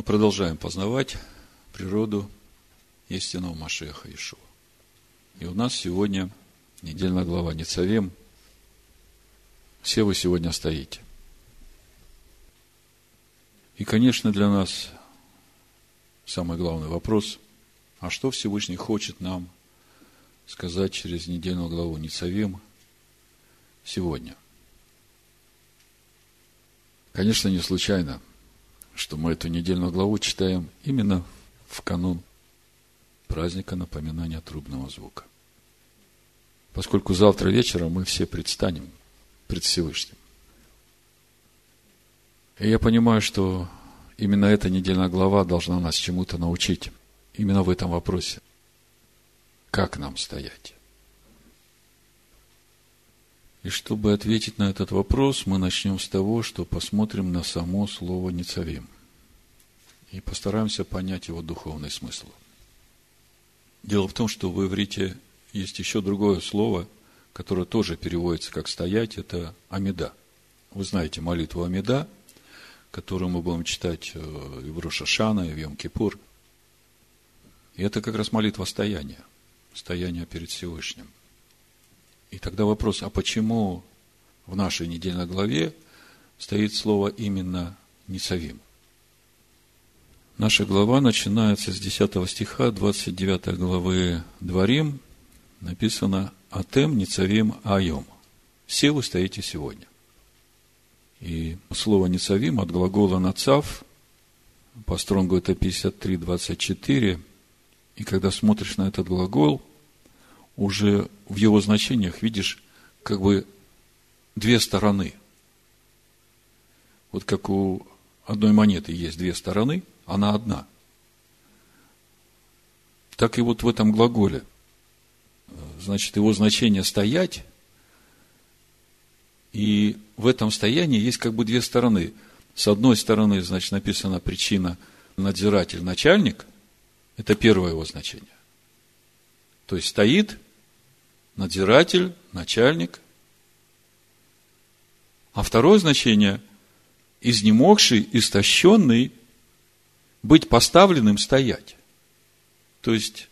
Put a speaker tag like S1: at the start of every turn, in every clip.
S1: Мы продолжаем познавать природу истинного Машеха Ишуа. И у нас сегодня недельная глава Ницавем. Все вы сегодня стоите. И, конечно, для нас самый главный вопрос, а что Всевышний хочет нам сказать через недельную главу Ницавем сегодня? Конечно, не случайно, что мы эту недельную главу читаем именно в канун праздника напоминания трубного звука. Поскольку завтра вечером мы все предстанем пред Всевышним. И я понимаю, что именно эта недельная глава должна нас чему-то научить. Именно в этом вопросе. Как нам стоять? И чтобы ответить на этот вопрос, мы начнем с того, что посмотрим на само слово «нецавим» и постараемся понять его духовный смысл. Дело в том, что в иврите есть еще другое слово, которое тоже переводится как «стоять», это «амида». Вы знаете молитву «Амида», которую мы будем читать э, и в Рошашана, и в Йом-Кипур. И это как раз молитва стояния, стояния перед Всевышним. И тогда вопрос, а почему в нашей недельной главе стоит слово именно «Ницавим»? Наша глава начинается с 10 стиха 29 главы Дворим. Написано «Атем Ницавим Айом». Все вы стоите сегодня. И слово «ницавим» от глагола «нацав», по стронгу это 53, 24, и когда смотришь на этот глагол, уже в его значениях видишь как бы две стороны. Вот как у одной монеты есть две стороны, она одна. Так и вот в этом глаголе. Значит, его значение «стоять», и в этом стоянии есть как бы две стороны. С одной стороны, значит, написана причина надзиратель, начальник. Это первое его значение. То есть стоит надзиратель, начальник. А второе значение – изнемогший, истощенный, быть поставленным, стоять. То есть,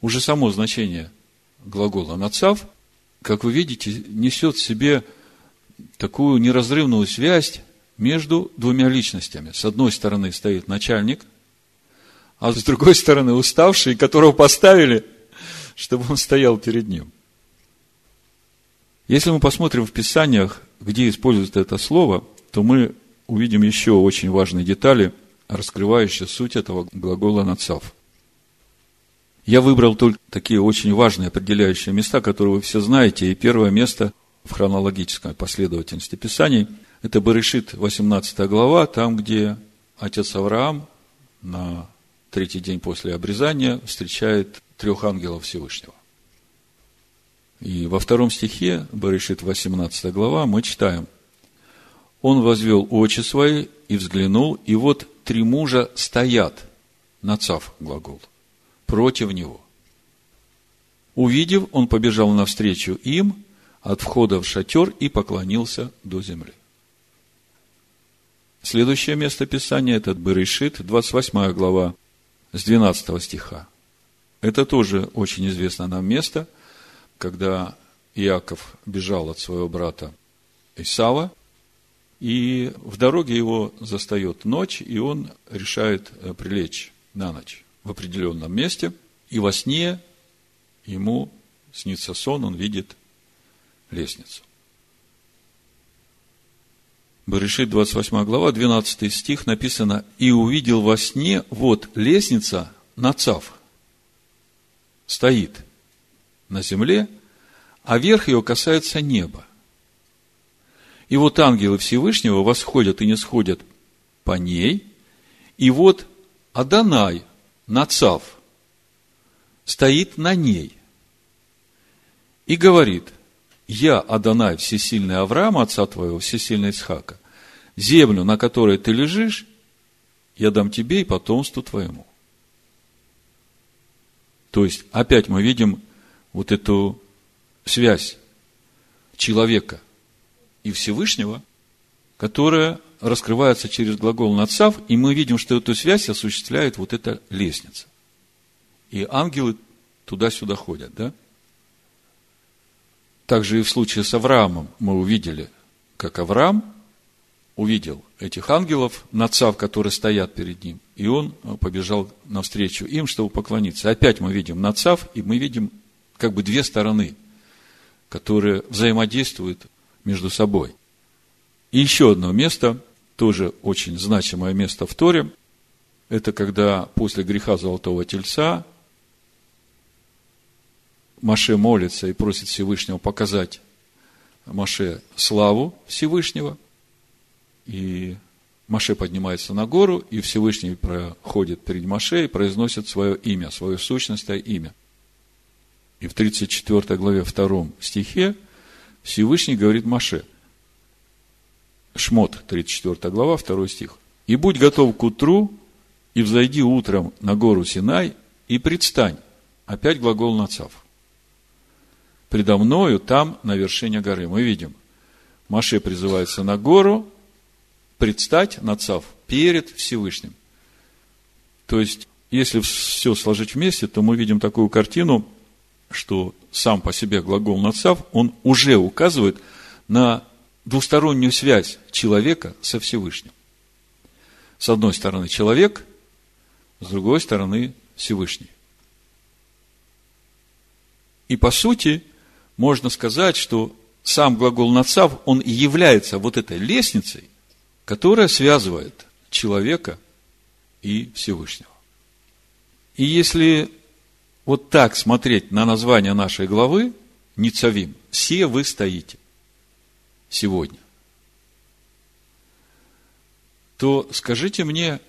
S1: уже само значение глагола «нацав», как вы видите, несет в себе такую неразрывную связь между двумя личностями. С одной стороны стоит начальник, а с другой стороны уставший, которого поставили, чтобы он стоял перед ним. Если мы посмотрим в Писаниях, где используется это слово, то мы увидим еще очень важные детали, раскрывающие суть этого глагола «нацав». Я выбрал только такие очень важные определяющие места, которые вы все знаете. И первое место в хронологической последовательности Писаний. Это Барышит, 18 глава, там, где отец Авраам на третий день после обрезания встречает трех ангелов Всевышнего. И во втором стихе, Барышит, 18 глава, мы читаем. Он возвел очи свои и взглянул, и вот три мужа стоят, нацав глагол, против него. Увидев, он побежал навстречу им от входа в шатер и поклонился до земли. Следующее место Писания – это Берешит, 28 глава, с 12 стиха. Это тоже очень известно нам место, когда Иаков бежал от своего брата Исава, и в дороге его застает ночь, и он решает э, прилечь на ночь в определенном месте, и во сне ему снится сон, он видит лестницу. Берешит, 28 глава, 12 стих написано, «И увидел во сне, вот лестница на цав, стоит на земле, а верх ее касается неба. И вот ангелы Всевышнего восходят и не сходят по ней, и вот Адонай, Нацав, стоит на ней и говорит – я, Адонай, всесильный Авраам, отца твоего, всесильный Исхака, землю, на которой ты лежишь, я дам тебе и потомству твоему. То есть, опять мы видим вот эту связь человека и Всевышнего, которая раскрывается через глагол «нацав», и мы видим, что эту связь осуществляет вот эта лестница. И ангелы туда-сюда ходят, да? Также и в случае с Авраамом мы увидели, как Авраам увидел этих ангелов, нацав, которые стоят перед ним, и он побежал навстречу им, чтобы поклониться. Опять мы видим нацав, и мы видим как бы две стороны, которые взаимодействуют между собой. И еще одно место, тоже очень значимое место в Торе, это когда после греха Золотого Тельца Маше молится и просит Всевышнего показать Маше славу Всевышнего. И Маше поднимается на гору, и Всевышний проходит перед Маше и произносит свое имя, свое сущностное имя. И в 34 главе 2 стихе Всевышний говорит Маше, Шмот, 34 глава, 2 стих. «И будь готов к утру, и взойди утром на гору Синай, и предстань». Опять глагол нацав предо мною там, на вершине горы. Мы видим, Маше призывается на гору, предстать, нацав, перед Всевышним. То есть, если все сложить вместе, то мы видим такую картину, что сам по себе глагол нацав, он уже указывает на двустороннюю связь человека со Всевышним. С одной стороны человек, с другой стороны Всевышний. И по сути, можно сказать, что сам глагол «нацав», он и является вот этой лестницей, которая связывает человека и Всевышнего. И если вот так смотреть на название нашей главы, Ницавим, все вы стоите сегодня, то скажите мне,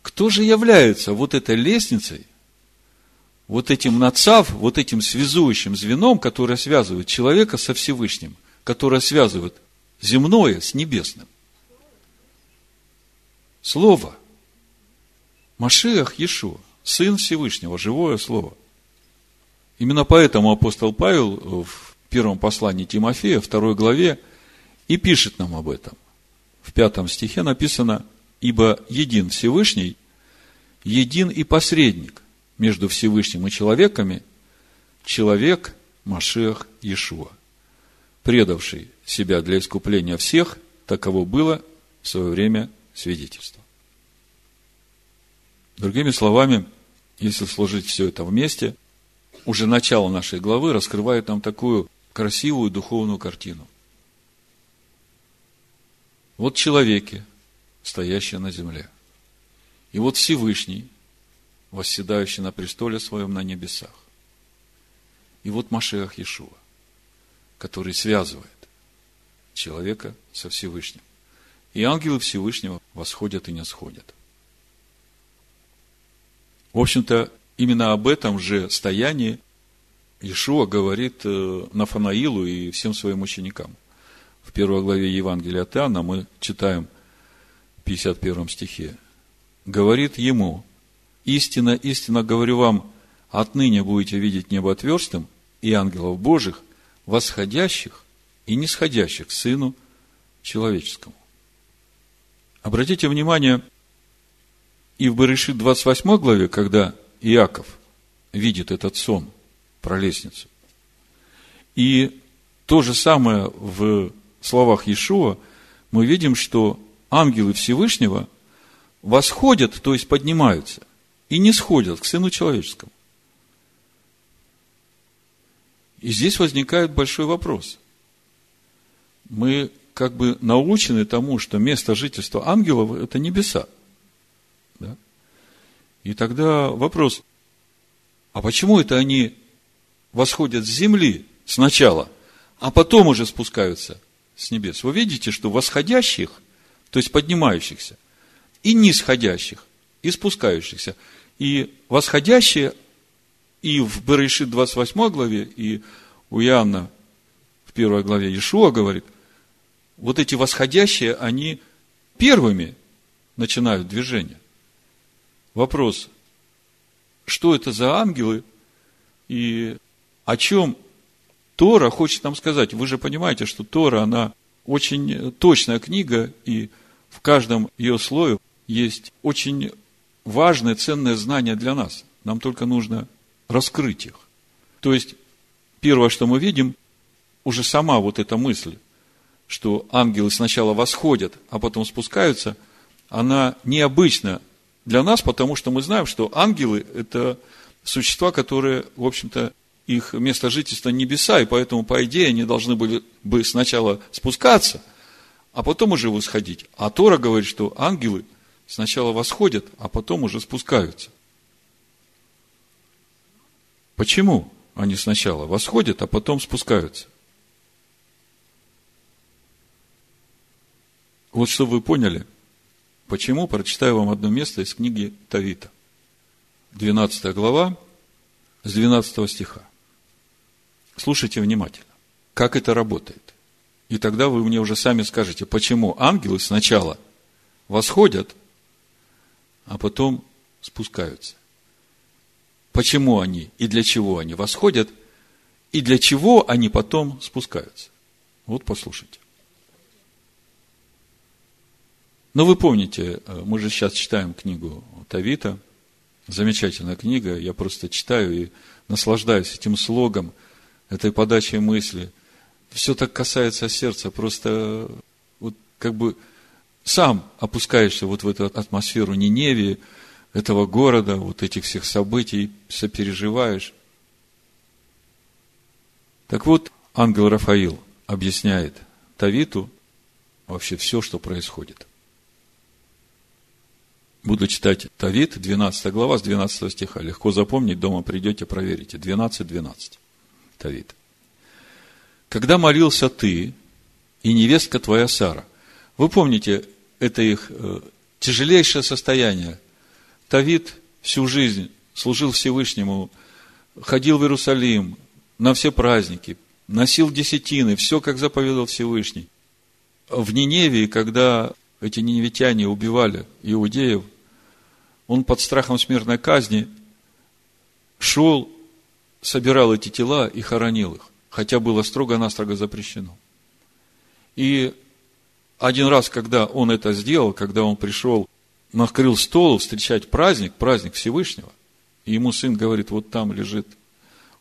S1: кто же является вот этой лестницей, вот этим нацав, вот этим связующим звеном, которое связывает человека со Всевышним, которое связывает земное с небесным. Слово. Машиах Иешуа, Сын Всевышнего, живое Слово. Именно поэтому апостол Павел в первом послании Тимофея, второй главе, и пишет нам об этом. В пятом стихе написано, «Ибо един Всевышний, един и посредник между Всевышним и человеками человек Машех Иешуа, предавший себя для искупления всех, таково было в свое время свидетельство. Другими словами, если сложить все это вместе, уже начало нашей главы раскрывает нам такую красивую духовную картину. Вот человеки, стоящие на земле. И вот Всевышний, восседающий на престоле своем на небесах. И вот Машех Иешуа, который связывает человека со Всевышним. И ангелы Всевышнего восходят и не сходят. В общем-то, именно об этом же стоянии Иешуа говорит э, Нафанаилу и всем своим ученикам. В первой главе Евангелия от Иоанна мы читаем в 51 стихе. Говорит ему, Истинно, истинно говорю вам, отныне будете видеть небо отверстым и ангелов Божьих, восходящих и нисходящих к Сыну Человеческому. Обратите внимание, и в Барышит 28 главе, когда Иаков видит этот сон про лестницу, и то же самое в словах Иешуа, мы видим, что ангелы Всевышнего восходят, то есть поднимаются и не сходят к Сыну Человеческому. И здесь возникает большой вопрос. Мы как бы научены тому, что место жительства ангелов – это небеса. Да? И тогда вопрос, а почему это они восходят с земли сначала, а потом уже спускаются с небес? Вы видите, что восходящих, то есть поднимающихся, и нисходящих, и спускающихся – и восходящие и в Берешит 28 главе, и у Иоанна в первой главе Иешуа говорит, вот эти восходящие, они первыми начинают движение. Вопрос, что это за ангелы и о чем Тора хочет нам сказать. Вы же понимаете, что Тора, она очень точная книга, и в каждом ее слое есть очень важное, ценное знание для нас. Нам только нужно раскрыть их. То есть, первое, что мы видим, уже сама вот эта мысль, что ангелы сначала восходят, а потом спускаются, она необычна для нас, потому что мы знаем, что ангелы – это существа, которые, в общем-то, их место жительства небеса, и поэтому, по идее, они должны были бы сначала спускаться, а потом уже восходить. А Тора говорит, что ангелы сначала восходят, а потом уже спускаются. Почему они сначала восходят, а потом спускаются? Вот чтобы вы поняли, почему, прочитаю вам одно место из книги Тавита. 12 глава, с 12 стиха. Слушайте внимательно, как это работает. И тогда вы мне уже сами скажете, почему ангелы сначала восходят, а потом спускаются. Почему они и для чего они восходят, и для чего они потом спускаются. Вот послушайте. Но вы помните, э, мы же сейчас читаем книгу Тавита, замечательная книга, я просто читаю и наслаждаюсь этим слогом, этой подачей мысли. Все так касается сердца, просто вот как бы сам опускаешься вот в эту атмосферу Ниневии, этого города, вот этих всех событий, сопереживаешь. Так вот, ангел Рафаил объясняет Тавиту вообще все, что происходит. Буду читать Тавит, 12 глава, с 12 стиха. Легко запомнить, дома придете, проверите. 12, 12. Тавит. Когда молился ты и невестка твоя Сара. Вы помните, это их э, тяжелейшее состояние. Тавит всю жизнь служил Всевышнему, ходил в Иерусалим на все праздники, носил десятины, все, как заповедал Всевышний. В Ниневии, когда эти ниневитяне убивали иудеев, он под страхом смертной казни шел, собирал эти тела и хоронил их, хотя было строго-настрого запрещено. И один раз, когда он это сделал, когда он пришел, накрыл стол встречать праздник, праздник Всевышнего, и ему сын говорит, вот там лежит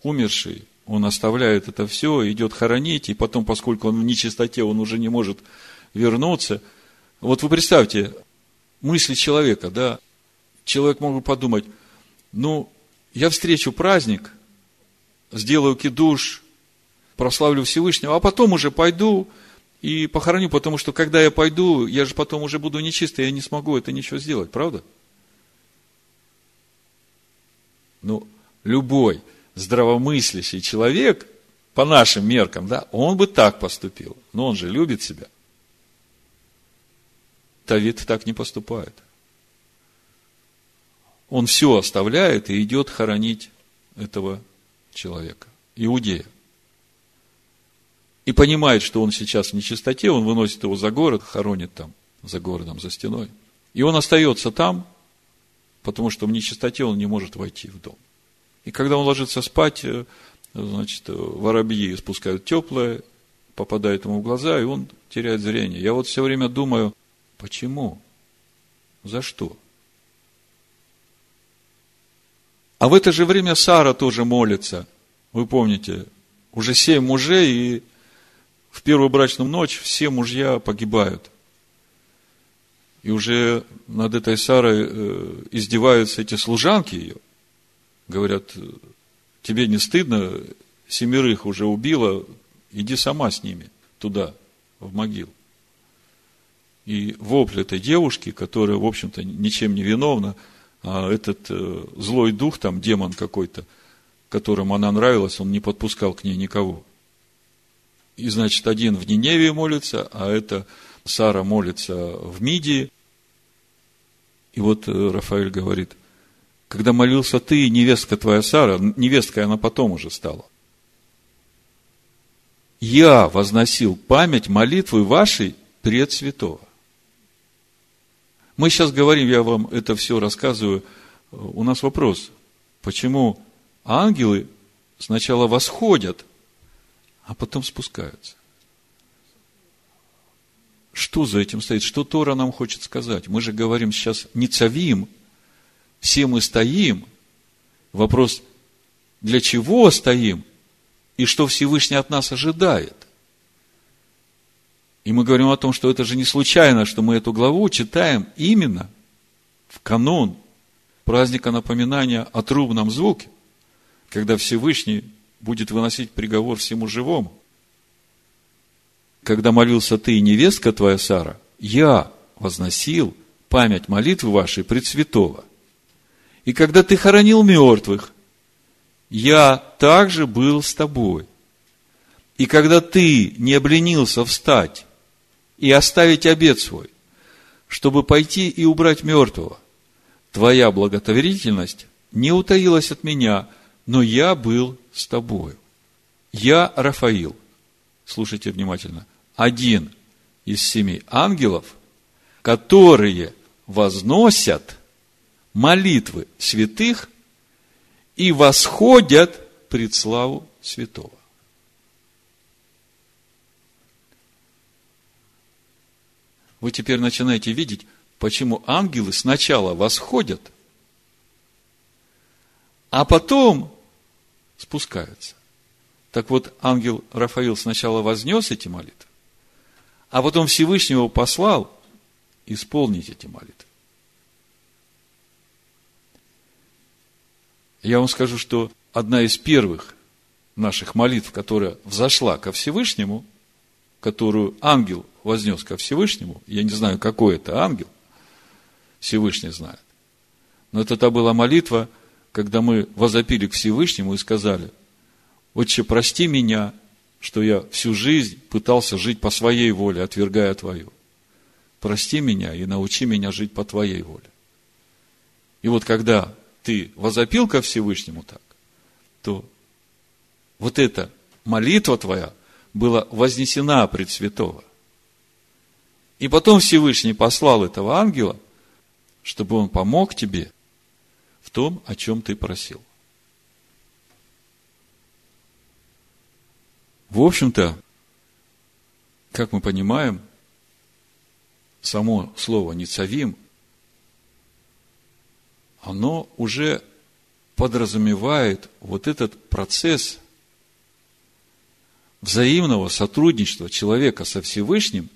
S1: умерший, он оставляет это все, идет хоронить, и потом, поскольку он в нечистоте, он уже не может вернуться – вот вы представьте, мысли человека, да, человек мог бы подумать, ну, я встречу праздник, сделаю кидуш, прославлю Всевышнего, а потом уже пойду и похороню, потому что когда я пойду, я же потом уже буду нечистый, я не смогу это ничего сделать, правда? Ну, любой здравомыслящий человек, по нашим меркам, да, он бы так поступил. Но он же любит себя – Давид так не поступает. Он все оставляет и идет хоронить этого человека, иудея. И понимает, что он сейчас в нечистоте, он выносит его за город, хоронит там, за городом, за стеной. И он остается там, потому что в нечистоте он не может войти в дом. И когда он ложится спать, э, значит, воробьи спускают теплое, попадает ему в глаза, и он теряет зрение. Я вот все время думаю, Почему? За что? А в это же время Сара тоже молится. Вы помните, уже семь мужей, и в первую брачную ночь все мужья погибают. И уже над этой Сарой э, издеваются эти служанки ее. Говорят, тебе не стыдно, семерых уже убила, иди сама с ними туда, в могилу. И вопль этой девушки, которая, в общем-то, ничем не виновна, а этот э, злой дух, там, демон какой-то, которому она нравилась, он не подпускал к ней никого. И, значит, один в Ниневии молится, а это Сара молится в Мидии. И вот э, Рафаэль говорит, когда молился ты, невестка твоя Сара, невесткой она потом уже стала. Я возносил память молитвы вашей пред святого. Мы сейчас говорим, я вам это все рассказываю. У нас вопрос, почему ангелы сначала восходят, а потом спускаются? Что за этим стоит? Что Тора нам хочет сказать? Мы же говорим сейчас не цавим, все мы стоим. Вопрос, для чего стоим и что Всевышний от нас ожидает? И мы говорим о том, что это же не случайно, что мы эту главу читаем именно в канун праздника напоминания о трубном звуке, когда Всевышний будет выносить приговор всему живому. Когда молился ты невестка твоя Сара, я возносил память молитвы вашей пред святого. И когда ты хоронил мертвых, я также был с тобой. И когда ты не обленился встать и оставить обед свой, чтобы пойти и убрать мертвого, твоя благотворительность не утаилась от меня, но я был с тобою. Я Рафаил, слушайте внимательно, один из семи ангелов, которые возносят молитвы святых и восходят пред славу святого. Вы теперь начинаете видеть, почему ангелы сначала восходят, а потом спускаются. Так вот, ангел Рафаил сначала вознес эти молитвы, а потом Всевышнего послал исполнить эти молитвы. Я вам скажу, что одна из первых наших молитв, которая взошла ко Всевышнему, которую ангел вознес ко Всевышнему, я не знаю, какой это ангел, Всевышний знает, но это та была молитва, когда мы возопили к Всевышнему и сказали, «Отче, прости меня, что я всю жизнь пытался жить по своей воле, отвергая Твою. Прости меня и научи меня жить по Твоей воле». И вот когда ты возопил ко Всевышнему так, то вот эта молитва твоя была вознесена пред святого. И потом Всевышний послал этого ангела, чтобы он помог тебе в том, о чем ты просил. В общем-то, как мы понимаем, само слово «ницавим» оно уже подразумевает вот этот процесс взаимного сотрудничества человека со Всевышним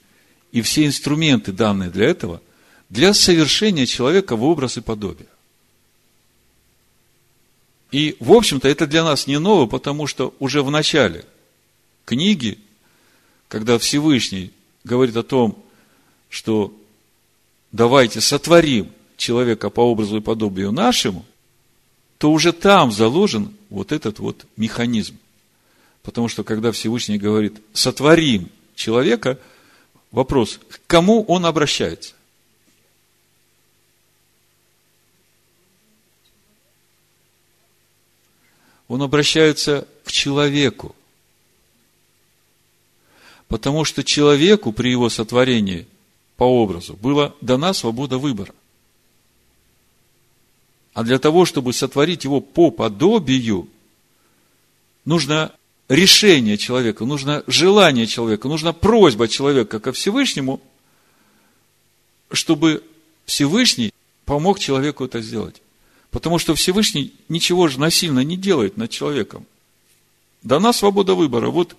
S1: и все инструменты, данные для этого, для совершения человека в образ и подобие. И, в общем-то, это для нас не ново, потому что уже в начале книги, когда Всевышний говорит о том, что давайте сотворим человека по образу и подобию нашему, то уже там заложен вот этот вот механизм. Потому что когда Всевышний говорит, сотворим человека, вопрос, к кому он обращается? Он обращается к человеку. Потому что человеку при его сотворении по образу была дана свобода выбора. А для того, чтобы сотворить его по подобию, нужно решение человека, нужно желание человека, нужна просьба человека ко Всевышнему, чтобы Всевышний помог человеку это сделать. Потому что Всевышний ничего же насильно не делает над человеком. Дана свобода выбора. Вот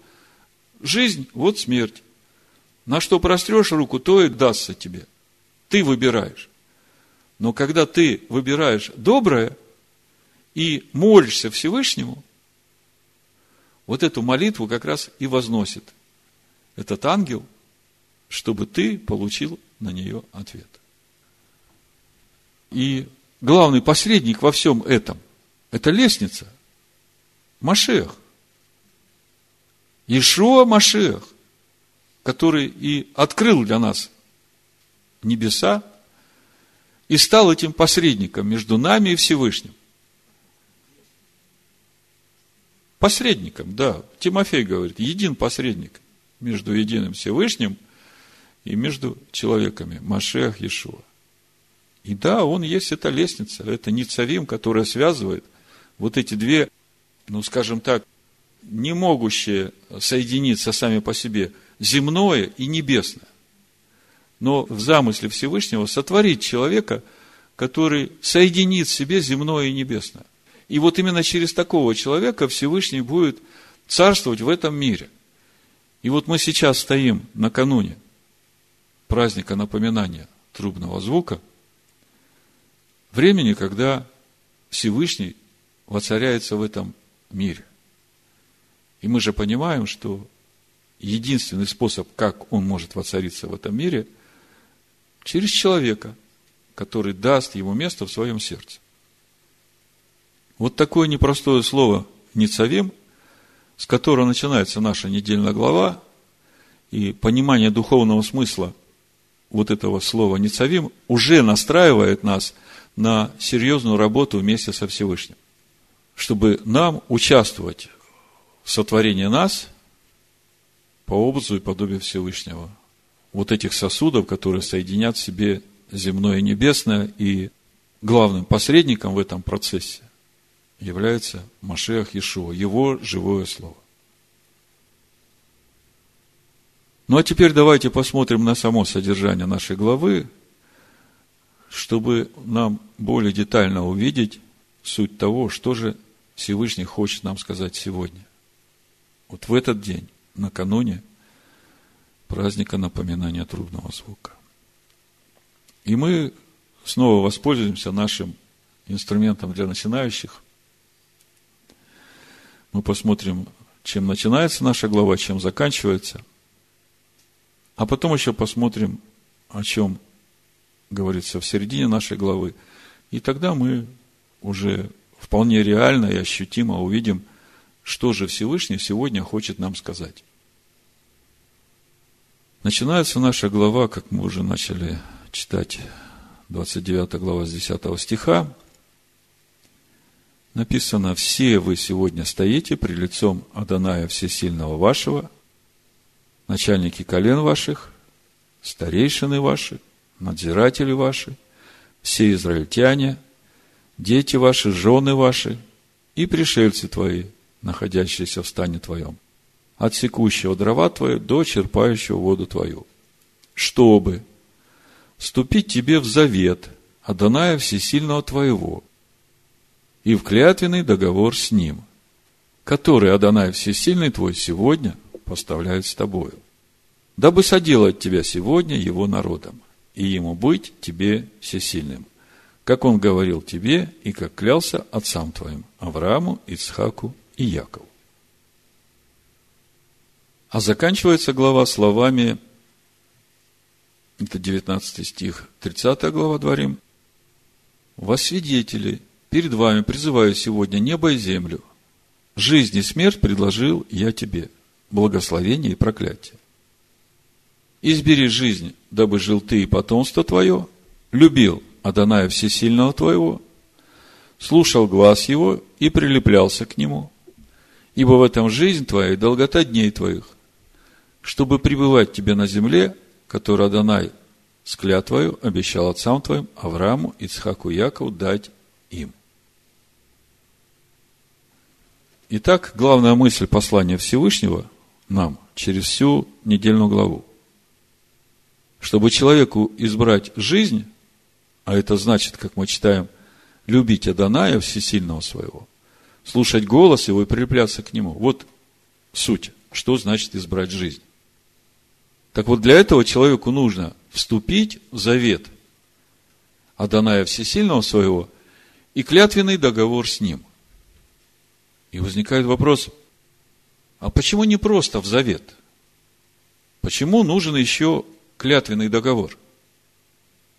S1: жизнь, вот смерть. На что прострешь руку, то и дастся тебе. Ты выбираешь. Но когда ты выбираешь доброе и молишься Всевышнему, вот эту молитву как раз и возносит этот ангел, чтобы ты получил на нее ответ. И главный посредник во всем этом – это лестница, Машех. Ишуа Машех, который и открыл для нас небеса, и стал этим посредником между нами и Всевышним. Посредником, да. Тимофей говорит, един посредник между единым Всевышним и между человеками, Машех Иешуа. И да, он есть эта лестница, это не царим, которая связывает вот эти две, ну, скажем так, не могущие соединиться сами по себе, земное и небесное. но в замысле Всевышнего сотворить человека, который соединит в себе земное и небесное. И вот именно через такого человека Всевышний будет царствовать в этом мире. И вот мы сейчас стоим накануне праздника напоминания трубного звука, времени, когда Всевышний воцаряется в этом мире. И мы же понимаем, что единственный способ, как он может воцариться в этом мире, через человека, который даст ему место в своем сердце. Вот такое непростое слово «ницавим», с которого начинается наша недельная глава, и понимание духовного смысла вот этого слова «ницавим» уже настраивает нас на серьезную работу вместе со Всевышним, чтобы нам участвовать в сотворении нас по образу и подобию Всевышнего. Вот этих сосудов, которые соединят в себе земное и небесное, и главным посредником в этом процессе является Машех Иешуа, его живое слово. Ну а теперь давайте посмотрим на само содержание нашей главы, чтобы нам более детально увидеть суть того, что же Всевышний хочет нам сказать сегодня. Вот в этот день, накануне праздника напоминания трубного звука. И мы снова воспользуемся нашим инструментом для начинающих. Мы посмотрим, чем начинается наша глава, чем заканчивается. А потом еще посмотрим, о чем говорится в середине нашей главы. И тогда мы уже вполне реально и ощутимо увидим, что же Всевышний сегодня хочет нам сказать. Начинается наша глава, как мы уже начали читать, 29 глава с 10 стиха. Написано, «Все вы сегодня стоите при лицом Аданая Всесильного вашего, начальники колен ваших, старейшины ваши, надзиратели ваши, все израильтяне, дети ваши, жены ваши и пришельцы твои, находящиеся в стане твоем, от секущего дрова твое до черпающего воду твою, чтобы вступить тебе в завет Адоная Всесильного твоего и в клятвенный договор с ним, который Адонай Всесильный твой сегодня поставляет с тобою, дабы соделать тебя сегодня его народом, и ему быть тебе всесильным, как он говорил тебе и как клялся отцам твоим, Аврааму, Ицхаку и Якову. А заканчивается глава словами, это 19 стих, 30 глава Дворим, «Во свидетели перед вами призываю сегодня небо и землю. Жизнь и смерть предложил я тебе, благословение и проклятие. Избери жизнь, дабы жил ты и потомство твое, любил Адоная Всесильного твоего, слушал глаз его и прилеплялся к нему. Ибо в этом жизнь твоя и долгота дней твоих, чтобы пребывать тебе на земле, которую Адонай с клятвою обещал отцам твоим, Аврааму, Ицхаку Якову дать им. Итак, главная мысль послания Всевышнего нам через всю недельную главу – чтобы человеку избрать жизнь, а это значит, как мы читаем, любить Аданая всесильного своего, слушать голос его и прилепляться к нему. Вот суть, что значит избрать жизнь. Так вот, для этого человеку нужно вступить в завет Аданая всесильного своего и клятвенный договор с ним. И возникает вопрос, а почему не просто в завет? Почему нужен еще клятвенный договор.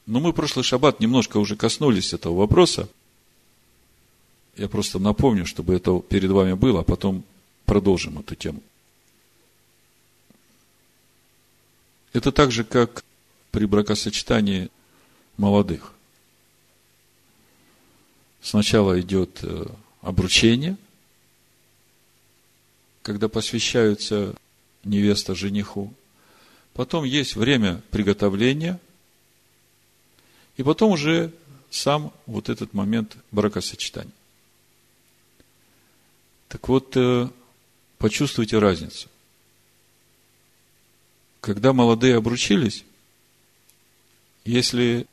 S1: Но мы прошлый шаббат немножко уже коснулись этого вопроса. Я просто напомню, чтобы это перед вами было, а потом продолжим эту тему. Это так же, как при бракосочетании молодых. Сначала идет э, обручение, когда посвящаются невеста жениху, потом есть время приготовления, и потом уже сам вот этот момент бракосочетания. Так вот, э, почувствуйте разницу. Когда молодые обручились, Если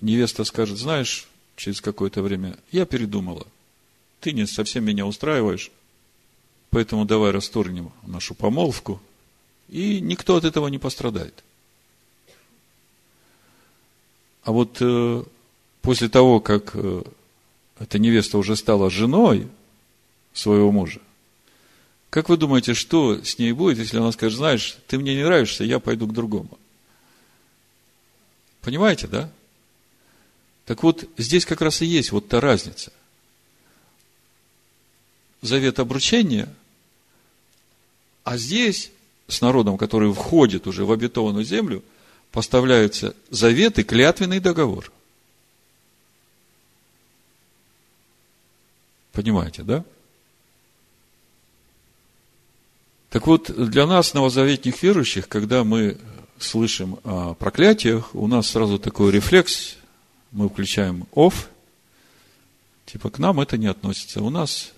S1: невеста скажет, знаешь, через какое-то время, я передумала, ты не совсем меня устраиваешь, поэтому давай расторгнем нашу помолвку, и никто от этого не пострадает. А вот э, после того, как э, эта невеста уже стала женой своего мужа, как вы думаете, что с ней будет, если она скажет, знаешь, ты мне не нравишься, я пойду к другому? Понимаете, да? Так вот, здесь как раз и есть вот та разница. Завет обручения, а здесь с народом, который входит уже в обетованную землю, поставляются завет и клятвенный договор. Понимаете, да? Так вот, для нас, новозаветных верующих, когда мы слышим о проклятиях, у нас сразу такой рефлекс, мы включаем off, типа к нам это не относится. У нас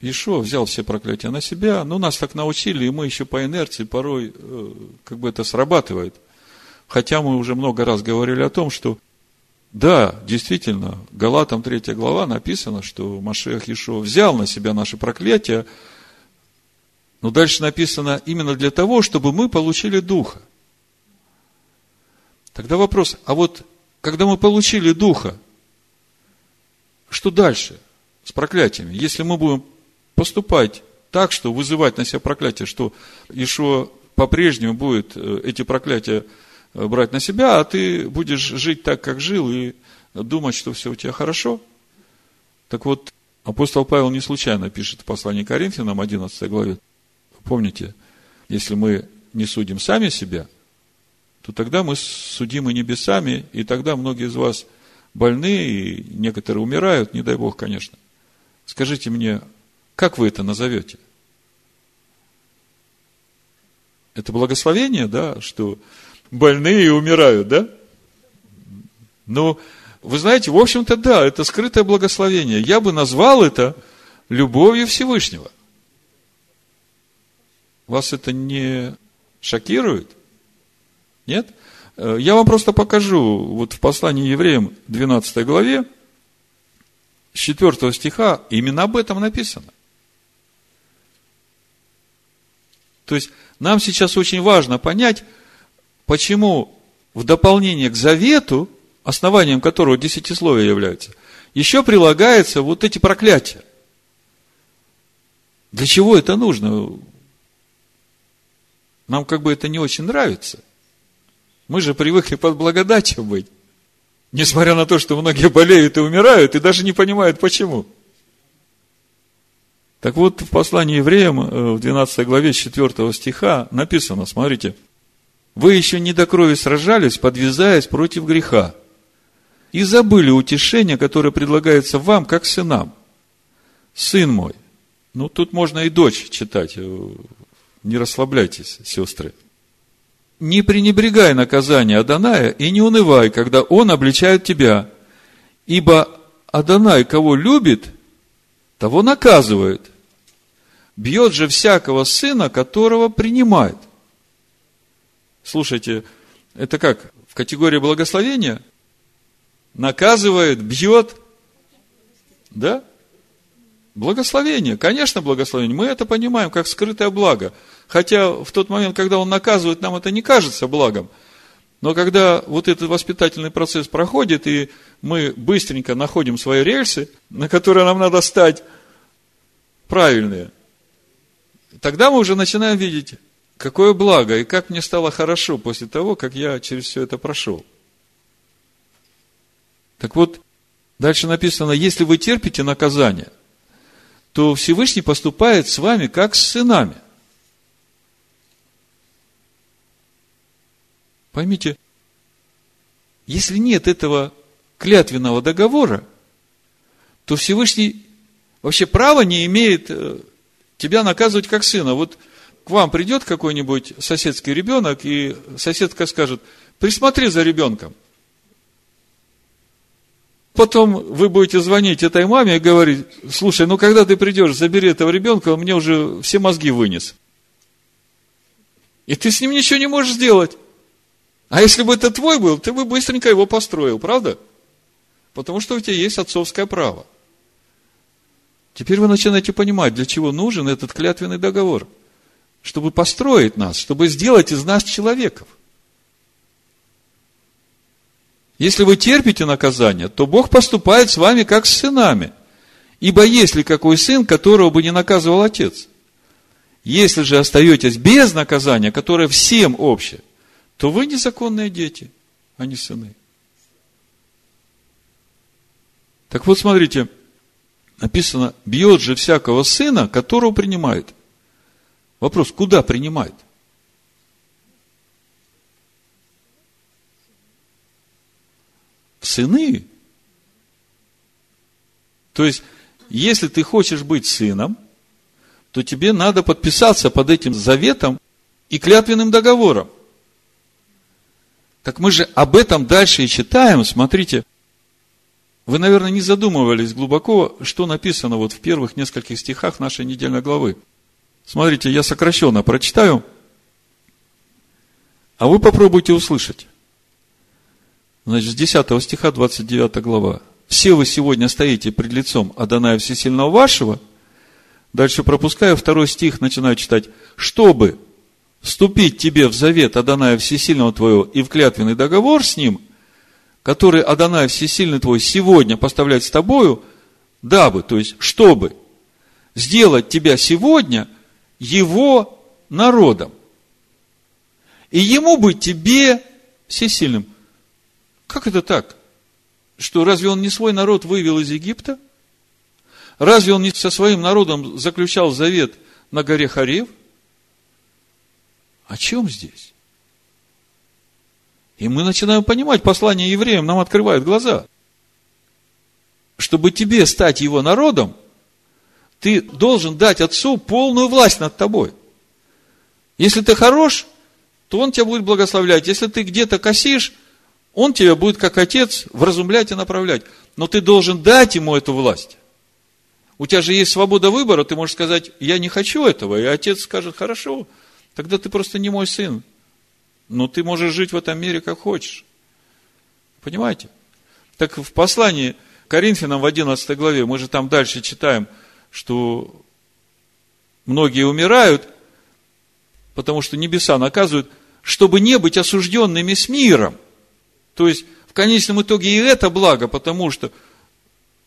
S1: Ишуа взял все проклятия на себя, но нас так научили, и мы еще по инерции порой, э, как бы это срабатывает. Хотя мы уже много раз говорили о том, что да, действительно, Галатам 3 глава написано, что Машех Ишуа взял на себя наши проклятия, но дальше написано именно для того, чтобы мы получили Духа. Тогда вопрос, а вот когда мы получили Духа, что дальше с проклятиями? Если мы будем поступать так, что вызывать на себя проклятие, что Ишуа по-прежнему будет э, эти проклятия э, брать на себя, а ты будешь жить так, как жил, и думать, что все у тебя хорошо. Так вот, апостол Павел не случайно пишет в послании Коринфянам, 11 главе, Помните, если мы не судим сами себя, то тогда мы судимы небесами, и тогда многие из вас больны, и некоторые умирают, не дай Бог, конечно. Скажите мне, как вы это назовете? Это благословение, да, что больные умирают, да? Ну, вы знаете, в общем-то, да, это скрытое благословение. Я бы назвал это любовью Всевышнего. Вас это не шокирует? Нет? Э, я вам просто покажу, вот в послании евреям 12 главе, с 4 стиха, именно об этом написано. То есть, нам сейчас очень важно понять, почему в дополнение к завету, основанием которого десятисловие является, еще прилагается вот эти проклятия. Для чего это нужно? Нам как бы это не очень нравится. Мы же привыкли под благодатью быть. Несмотря на то, что многие болеют и умирают, и даже не понимают почему. Так вот, в послании евреям, э, в 12 главе 4 стиха написано, смотрите, «Вы еще не до крови сражались, подвязаясь против греха, и забыли утешение, которое предлагается вам, как сынам. Сын мой». Ну, тут можно и дочь читать э, не расслабляйтесь, сестры. Не пренебрегай наказание Аданая и не унывай, когда он обличает тебя. Ибо Адонай, кого любит, того наказывает. Бьет же всякого сына, которого принимает. Слушайте, это как? В категории благословения? Наказывает, бьет. Да? Благословение, конечно, благословение. Мы это понимаем как скрытое благо. Хотя в тот момент, когда он наказывает, нам это не кажется благом. Но когда вот этот воспитательный процесс проходит, и мы быстренько находим свои рельсы, на которые нам надо стать правильные, тогда мы уже начинаем видеть, какое благо и как мне стало хорошо после того, как я через все это прошел. Так вот, дальше написано, если вы терпите наказание – то Всевышний поступает с вами как с сынами. Поймите, если нет этого клятвенного договора, то Всевышний вообще права не имеет э, тебя наказывать как сына. Вот к вам придет какой-нибудь соседский ребенок, и соседка скажет, присмотри за ребенком – Потом вы будете звонить этой маме и говорить, слушай, ну когда ты придешь, забери этого ребенка, он мне уже все мозги вынес. И ты с ним ничего не можешь сделать. А если бы это твой был, ты бы быстренько его построил, правда? Потому что у тебя есть отцовское право. Теперь вы начинаете понимать, для чего нужен этот клятвенный договор. Чтобы построить нас, чтобы сделать из нас человеков. Если вы терпите наказание, то Бог поступает с вами как с сынами. Ибо есть ли какой сын, которого бы не наказывал отец? Если же остаетесь без наказания, которое всем общее, то вы незаконные дети, а не сыны. Так вот, смотрите, написано, бьет же всякого сына, которого принимает. Вопрос, куда принимает? В сыны. То есть, если ты хочешь быть сыном, то тебе надо подписаться под этим заветом и клятвенным договором. Так мы же об этом дальше и читаем. Смотрите, вы, наверное, не задумывались глубоко, что написано вот в первых нескольких стихах нашей недельной главы. Смотрите, я сокращенно прочитаю, а вы попробуйте услышать. Значит, с 10 стиха 29 глава. «Все вы сегодня стоите пред лицом Адоная Всесильного вашего». Дальше пропускаю второй стих, начинаю читать. «Чтобы вступить тебе в завет Адоная Всесильного твоего и в клятвенный договор с ним, который Адонай Всесильный твой сегодня поставляет с тобою, дабы, то есть, чтобы сделать тебя сегодня его народом. И ему быть тебе всесильным. Как это так? Что разве он не свой народ вывел из Египта? Разве он не со своим народом заключал завет на горе Харев? О чем здесь? И мы начинаем понимать, послание евреям нам открывает глаза. Чтобы тебе стать его народом, ты должен дать Отцу полную власть над тобой. Если ты хорош, то Он тебя будет благословлять. Если ты где-то косишь, Он тебя будет, как Отец, вразумлять и направлять. Но ты должен дать Ему эту власть. У тебя же есть свобода выбора, ты можешь сказать, я не хочу этого, и Отец скажет, хорошо, Тогда ты просто не мой сын. Но ты можешь жить в этом мире как хочешь. Понимаете? Так в послании Коринфянам в 11 главе, мы же там дальше читаем, что многие умирают, потому что небеса наказывают, чтобы не быть осужденными с миром. То есть, в конечном итоге и это благо, потому что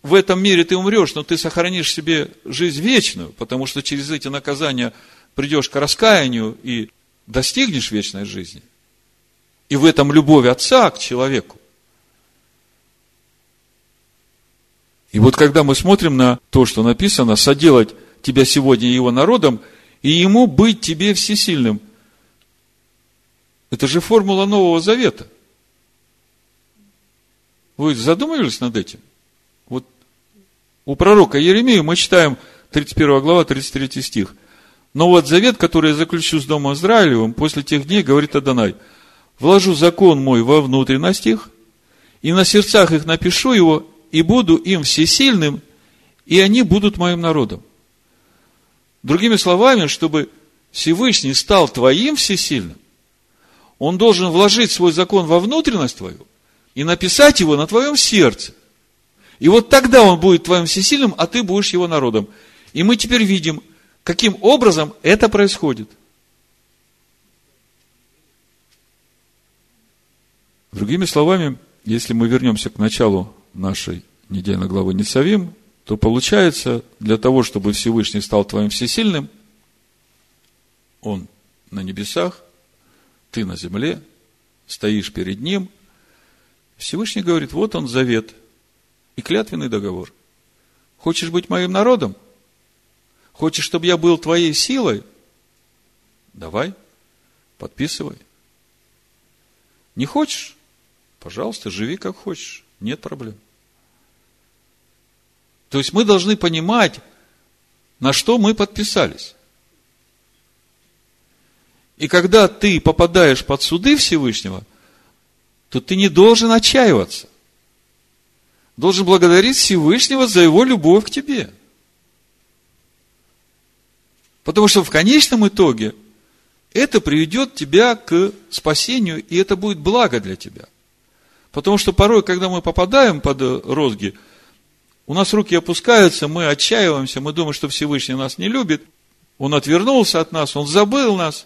S1: в этом мире ты умрешь, но ты сохранишь себе жизнь вечную, потому что через эти наказания придешь к раскаянию и достигнешь вечной жизни. И в этом любовь Отца к человеку. И вот когда мы смотрим на то, что написано, соделать тебя сегодня его народом, и ему быть тебе всесильным. Это же формула Нового Завета. Вы задумывались над этим? Вот у пророка Еремея мы читаем 31 глава, 33 стих. Но вот завет, который я заключу с Домом Израилевым, после тех дней, говорит Адонай, вложу закон мой во внутренность их, и на сердцах их напишу его, и буду им всесильным, и они будут моим народом. Другими словами, чтобы Всевышний стал твоим всесильным, он должен вложить свой закон во внутренность твою и написать его на твоем сердце. И вот тогда он будет твоим всесильным, а ты будешь его народом. И мы теперь видим – Каким образом это происходит? Другими словами, если мы вернемся к началу нашей недельной главы Несавим, то получается, для того, чтобы Всевышний стал твоим всесильным, Он на небесах, ты на земле, стоишь перед Ним. Всевышний говорит, вот он завет и клятвенный договор. Хочешь быть моим народом? Хочешь, чтобы я был твоей силой? Давай, подписывай. Не хочешь? Пожалуйста, живи как хочешь. Нет проблем. То есть мы должны понимать, на что мы подписались. И когда ты попадаешь под суды Всевышнего, то ты не должен отчаиваться. Должен благодарить Всевышнего за его любовь к тебе. Потому что в конечном итоге это приведет тебя к спасению, и это будет благо для тебя. Потому что порой, когда мы попадаем под розги, у нас руки опускаются, мы отчаиваемся, мы думаем, что Всевышний нас не любит, он отвернулся от нас, он забыл нас.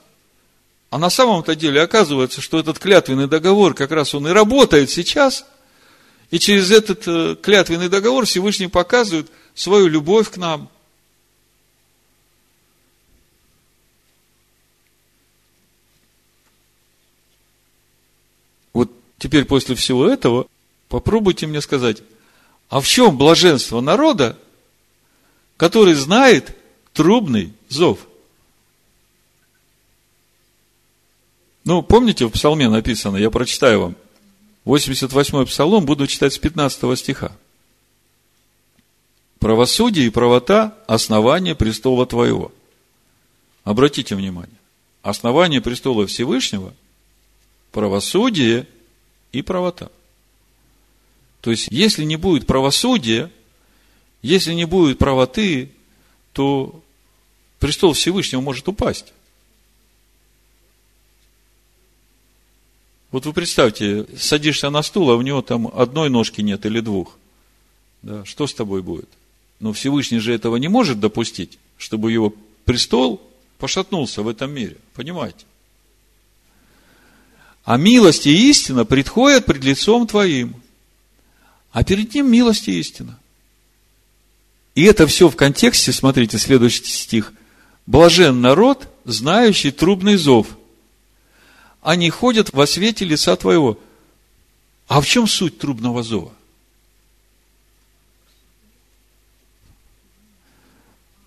S1: А на самом-то деле оказывается, что этот клятвенный договор как раз он и работает сейчас. И через этот э, клятвенный договор Всевышний показывает свою любовь к нам – Теперь после всего этого попробуйте мне сказать, а в чем блаженство народа, который знает трубный зов? Ну, помните, в псалме написано, я прочитаю вам, 88-й псалом, буду читать с 15 стиха. Правосудие и правота – основание престола Твоего. Обратите внимание, основание престола Всевышнего – правосудие и правота. То есть, если не будет правосудия, если не будет правоты, то престол Всевышнего может упасть. Вот вы представьте, садишься на стул, а у него там одной ножки нет или двух. Да, что с тобой будет? Но Всевышний же этого не может допустить, чтобы его престол пошатнулся в этом мире. Понимаете? А милость и истина предходят пред лицом Твоим. А перед ним милость и истина. И это все в контексте, смотрите, следующий стих. Блажен народ, знающий трубный зов. Они ходят во свете лица Твоего. А в чем суть трубного зова?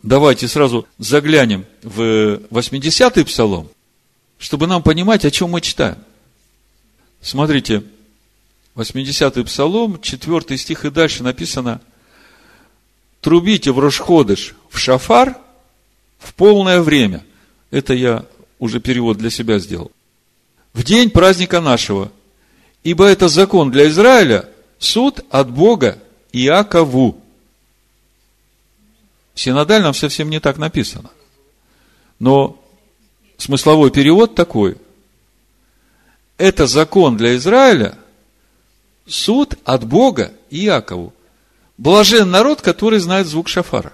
S1: Давайте сразу заглянем в 80-й псалом, чтобы нам понимать, о чем мы читаем. Смотрите, 80-й псалом, 4 стих и дальше написано, трубите в Рошходыш, в шафар в полное время. Это я уже перевод для себя сделал. В день праздника нашего. Ибо это закон для Израиля, суд от Бога Иакову. В синодальном совсем не так написано. Но смысловой перевод такой – это закон для Израиля, суд от Бога Иакову. Блажен народ, который знает звук шафара.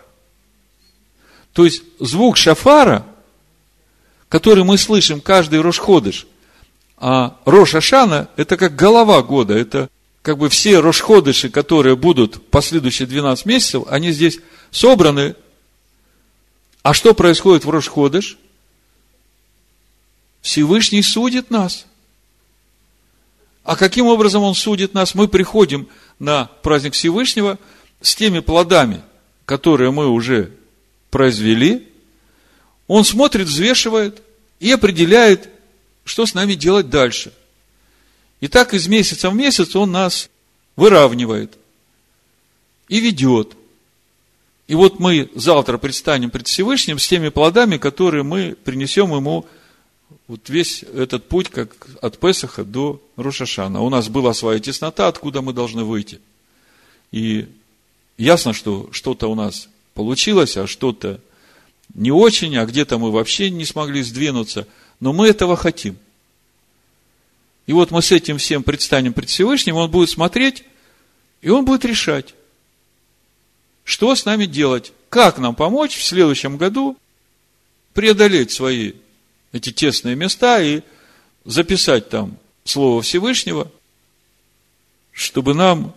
S1: То есть, звук шафара, который мы слышим каждый Рошходыш, а Рош Ашана – это как голова года, это как бы все Рошходыши, которые будут последующие 12 месяцев, они здесь собраны. А что происходит в Рошходыш? Всевышний судит нас – а каким образом Он судит нас? Мы приходим на праздник Всевышнего с теми плодами, которые мы уже произвели. Он смотрит, взвешивает и определяет, что с нами делать дальше. И так из месяца в месяц Он нас выравнивает и ведет. И вот мы завтра предстанем пред Всевышним с теми плодами, которые мы принесем Ему вот весь этот путь, как от Песаха до Рошашана. У нас была своя теснота, откуда мы должны выйти. И ясно, что что-то у нас получилось, а что-то не очень, а где-то мы вообще не смогли сдвинуться. Но мы этого хотим. И вот мы с этим всем предстанем пред Всевышним, он будет смотреть, и он будет решать, что с нами делать, как нам помочь в следующем году преодолеть свои эти тесные места и записать там Слово Всевышнего, чтобы нам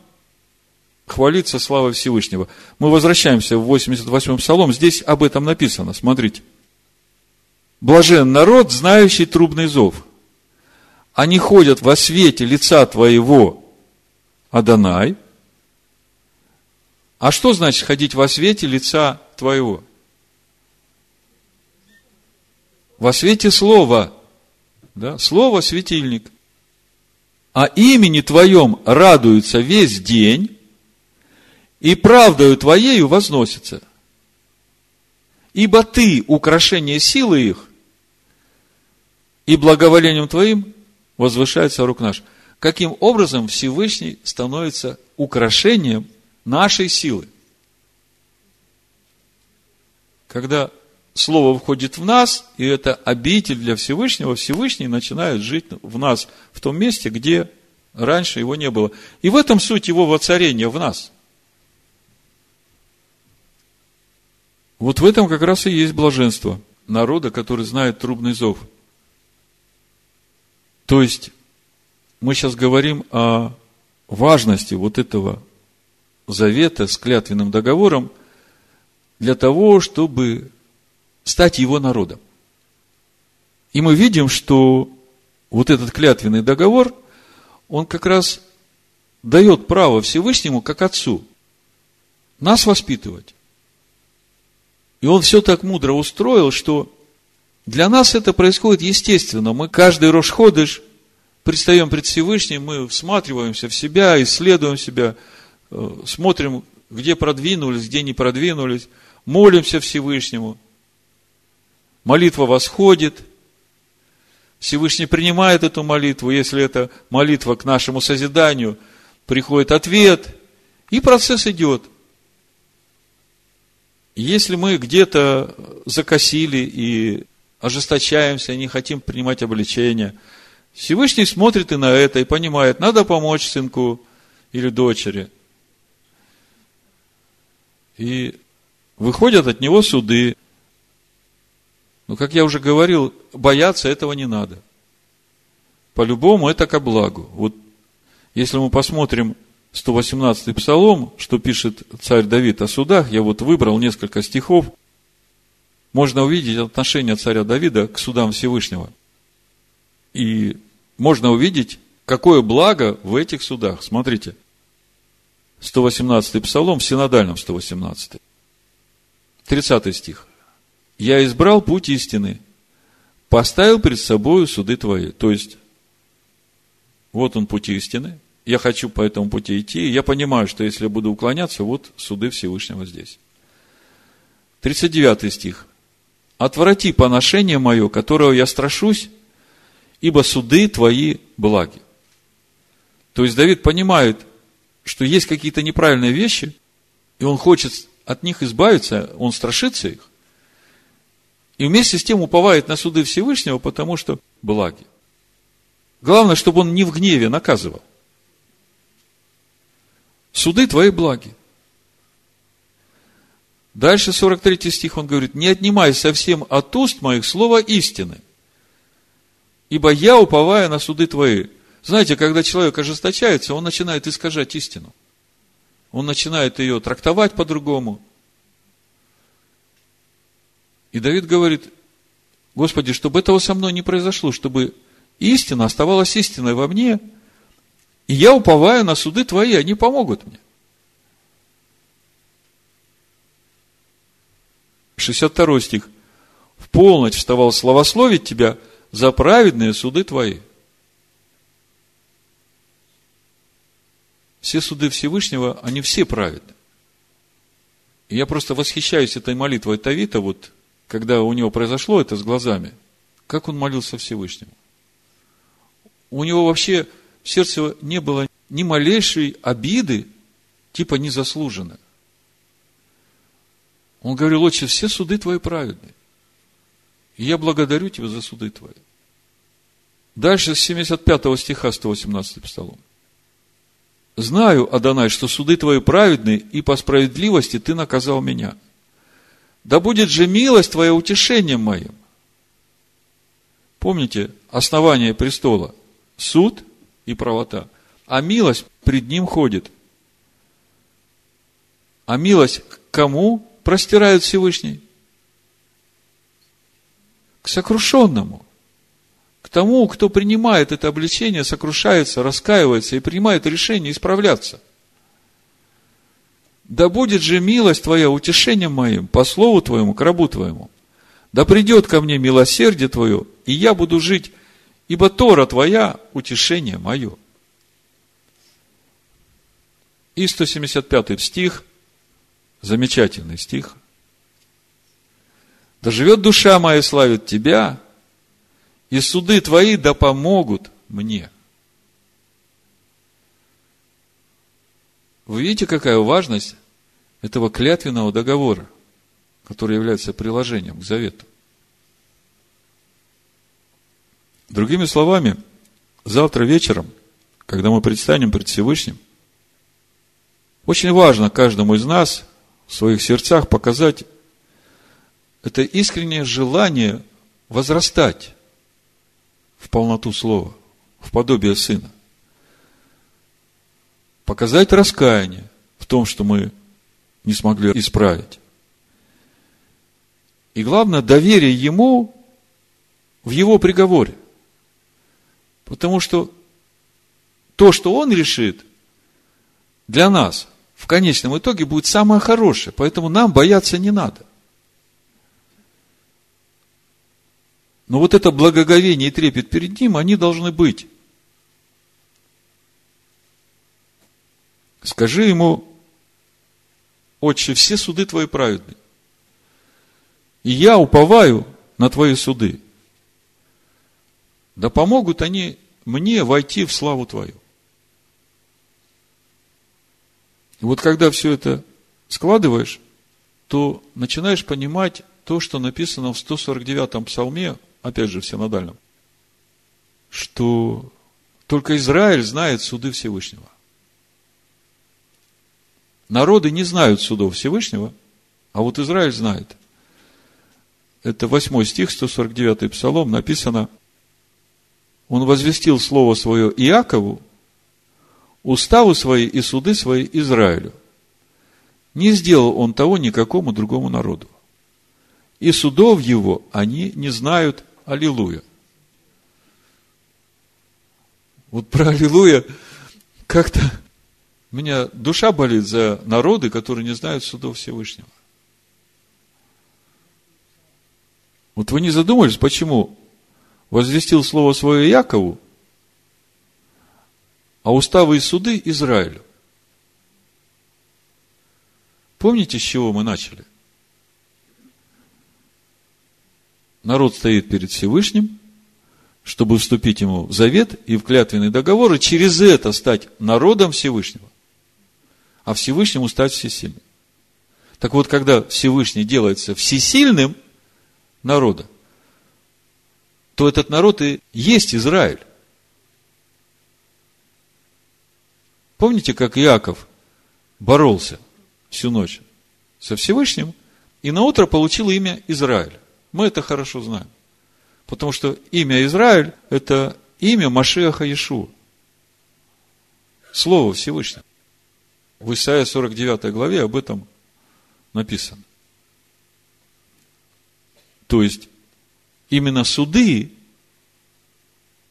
S1: хвалиться славой Всевышнего. Мы возвращаемся в 88-м псалом. Здесь об этом написано. Смотрите. Блажен народ, знающий трубный зов. Они ходят во свете лица Твоего, Адонай. А что значит ходить во свете лица Твоего? Во свете Слова. Да? Слово – светильник. А имени Твоем радуется весь день, и правдою Твоею возносится. Ибо Ты – украшение силы их, и благоволением Твоим возвышается рук наш. Каким образом Всевышний становится украшением нашей силы? Когда Слово входит в нас, и это обитель для Всевышнего, Всевышний начинает жить в нас, в том месте, где раньше его не было. И в этом суть его воцарения в нас. Вот в этом как раз и есть блаженство народа, который знает трубный зов. То есть, мы сейчас говорим о важности вот этого завета с клятвенным договором для того, чтобы стать его народом. И мы видим, что вот этот клятвенный договор, он как раз дает право Всевышнему, как Отцу, нас воспитывать. И он все так мудро устроил, что для нас это происходит естественно. Мы каждый Рошходыш предстаем пред Всевышним, мы всматриваемся в себя, исследуем себя, э, смотрим, где продвинулись, где не продвинулись, молимся Всевышнему. Молитва восходит, Всевышний принимает эту молитву, если это молитва к нашему созиданию, приходит ответ, и процесс идет. Если мы где-то закосили и ожесточаемся, не хотим принимать обличения, Всевышний смотрит и на это, и понимает, надо помочь сынку или дочери. И выходят от него суды. Но, как я уже говорил, бояться этого не надо. По-любому это ко благу. Вот если мы посмотрим 118-й псалом, что пишет царь Давид о судах, я вот выбрал несколько стихов, можно увидеть отношение царя Давида к судам Всевышнего. И можно увидеть, какое благо в этих судах. Смотрите, 118-й псалом в синодальном 118 30 стих. «Я избрал путь истины, поставил перед собой суды твои». То есть, вот он путь истины, я хочу по этому пути идти, и я понимаю, что если я буду уклоняться, вот суды Всевышнего здесь. 39 стих. «Отврати поношение мое, которого я страшусь, ибо суды твои благи». То есть Давид понимает, что есть какие-то неправильные вещи, и он хочет от них избавиться, он страшится их, и вместе с тем уповает на суды Всевышнего, потому что благи. Главное, чтобы он не в гневе наказывал. Суды твои благи. Дальше 43 стих он говорит, не отнимай совсем от уст моих слова истины, ибо я уповаю на суды твои. Знаете, когда человек ожесточается, он начинает искажать истину. Он начинает ее трактовать по-другому. И Давид говорит, Господи, чтобы этого со мной не произошло, чтобы истина оставалась истиной во мне – и я уповаю на суды твои, они помогут мне. 62 стих. В полночь вставал славословить тебя за праведные суды твои. Все суды Всевышнего, они все праведны. И я просто восхищаюсь этой молитвой Тавита, вот, когда у него произошло это с глазами, как он молился Всевышнему. У него вообще в сердце не было ни малейшей обиды, типа незаслуженно. Он говорил, отче, все суды твои праведные. И я благодарю тебя за суды твои. Дальше с 75 стиха 118 псалом. Знаю, Адонай, что суды твои праведны, и по справедливости ты наказал меня. Да будет же милость твоя утешением моим. Помните, основание престола – суд и правота. А милость пред ним ходит. А милость к кому простирает Всевышний? К сокрушенному. К тому, кто принимает это обличение, сокрушается, раскаивается и принимает решение исправляться. Да будет же милость твоя утешением моим, по слову твоему, к рабу твоему. Да придет ко мне милосердие твое, и я буду жить ибо Тора твоя – утешение мое. И 175 стих, замечательный стих. Да живет душа моя, славит тебя, и суды твои да помогут мне. Вы видите, какая важность этого клятвенного договора, который является приложением к завету. Другими словами, завтра вечером, когда мы предстанем пред Всевышним, очень важно каждому из нас в своих сердцах показать это искреннее желание возрастать в полноту слова, в подобие Сына. Показать раскаяние в том, что мы не смогли исправить. И главное, доверие Ему в Его приговоре. Потому что то, что Он решит, для нас в конечном итоге будет самое хорошее. Поэтому нам бояться не надо. Но вот это благоговение и трепет перед Ним, они должны быть. Скажи ему, Отче, все суды Твои праведны. И я уповаю на Твои суды. Да помогут они мне войти в славу Твою. И вот когда все это складываешь, то начинаешь понимать то, что написано в 149-м псалме, опять же, в синодальном, что только Израиль знает суды Всевышнего. Народы не знают судов Всевышнего, а вот Израиль знает. Это 8 стих, 149 псалом, написано, Он возвестил слово свое Иакову, уставы свои и суды свои Израилю. Не сделал он того никакому другому народу. И судов его они не знают. Аллилуйя. Вот про Аллилуйя как-то меня душа болит за народы, которые не знают судов Всевышнего. Вот вы не задумались, почему возвестил слово свое Якову, а уставы и суды Израилю? Помните, с чего мы начали? Народ стоит перед Всевышним, чтобы вступить ему в завет и в клятвенный договор, и через это стать народом Всевышнего а Всевышнему стать всесильным. Так вот, когда Всевышний делается всесильным народа, то этот народ и есть Израиль. Помните, как Иаков боролся всю ночь со Всевышним, и на утро получил имя Израиль. Мы это хорошо знаем. Потому что имя Израиль – это имя Машеха Иешуа. Слово Всевышнего. В Исаии 49 главе об этом написано. То есть, именно суды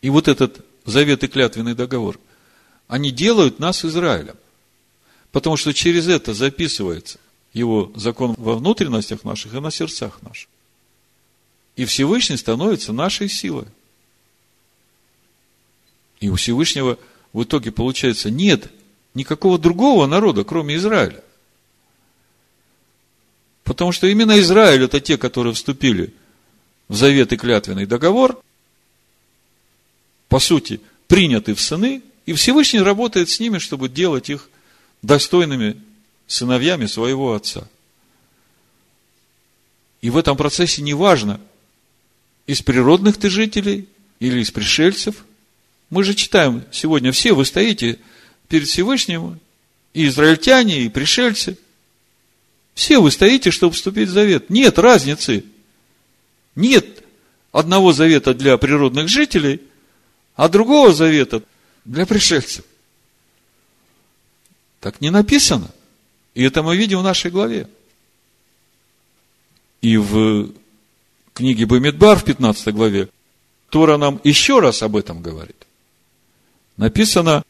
S1: и вот этот завет и клятвенный договор, они делают нас Израилем. Потому что через это записывается его закон во внутренностях наших и на сердцах наших. И Всевышний становится нашей силой. И у Всевышнего в итоге получается нет никакого другого народа, кроме Израиля. Потому что именно Израиль это те, которые вступили в завет и клятвенный договор, по сути, приняты в сыны, и Всевышний работает с ними, чтобы делать их достойными сыновьями своего отца. И в этом процессе не важно, из природных ты жителей или из пришельцев. Мы же читаем сегодня, все вы стоите перед Всевышним, и израильтяне, и пришельцы. Все вы стоите, чтобы вступить в завет. Нет разницы. Нет одного завета для природных жителей, а другого завета для пришельцев. Так не написано. И это мы видим в нашей главе. И в книге Бамидбар в 15 главе Тора нам еще раз об этом говорит. Написано,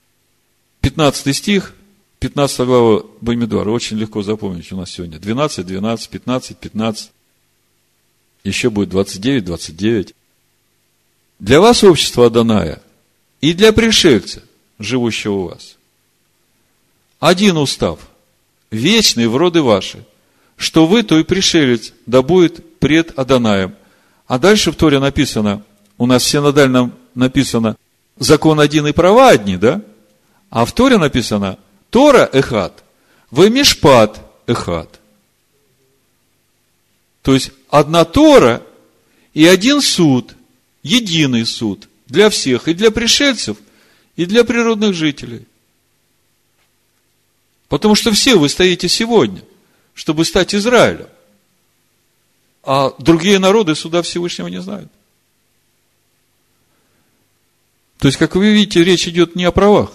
S1: 15 стих, 15 глава Бамидвара, очень легко запомнить у нас сегодня. 12, 12, 15, 15. Еще будет 29, 29. Для вас общество Аданая и для пришельца, живущего у вас. Один устав, вечный в роды ваши, что вы, то и пришелец, да будет пред Аданаем. А дальше в Торе написано, у нас все надально написано, закон один и права одни, да? А в Торе написано Тора Эхат, вы Мишпат Эхат. То есть, одна Тора и один суд, единый суд для всех, и для пришельцев, и для природных жителей. Потому что все вы стоите сегодня, чтобы стать Израилем. А другие народы суда Всевышнего не знают. То есть, как вы видите, речь идет не о правах.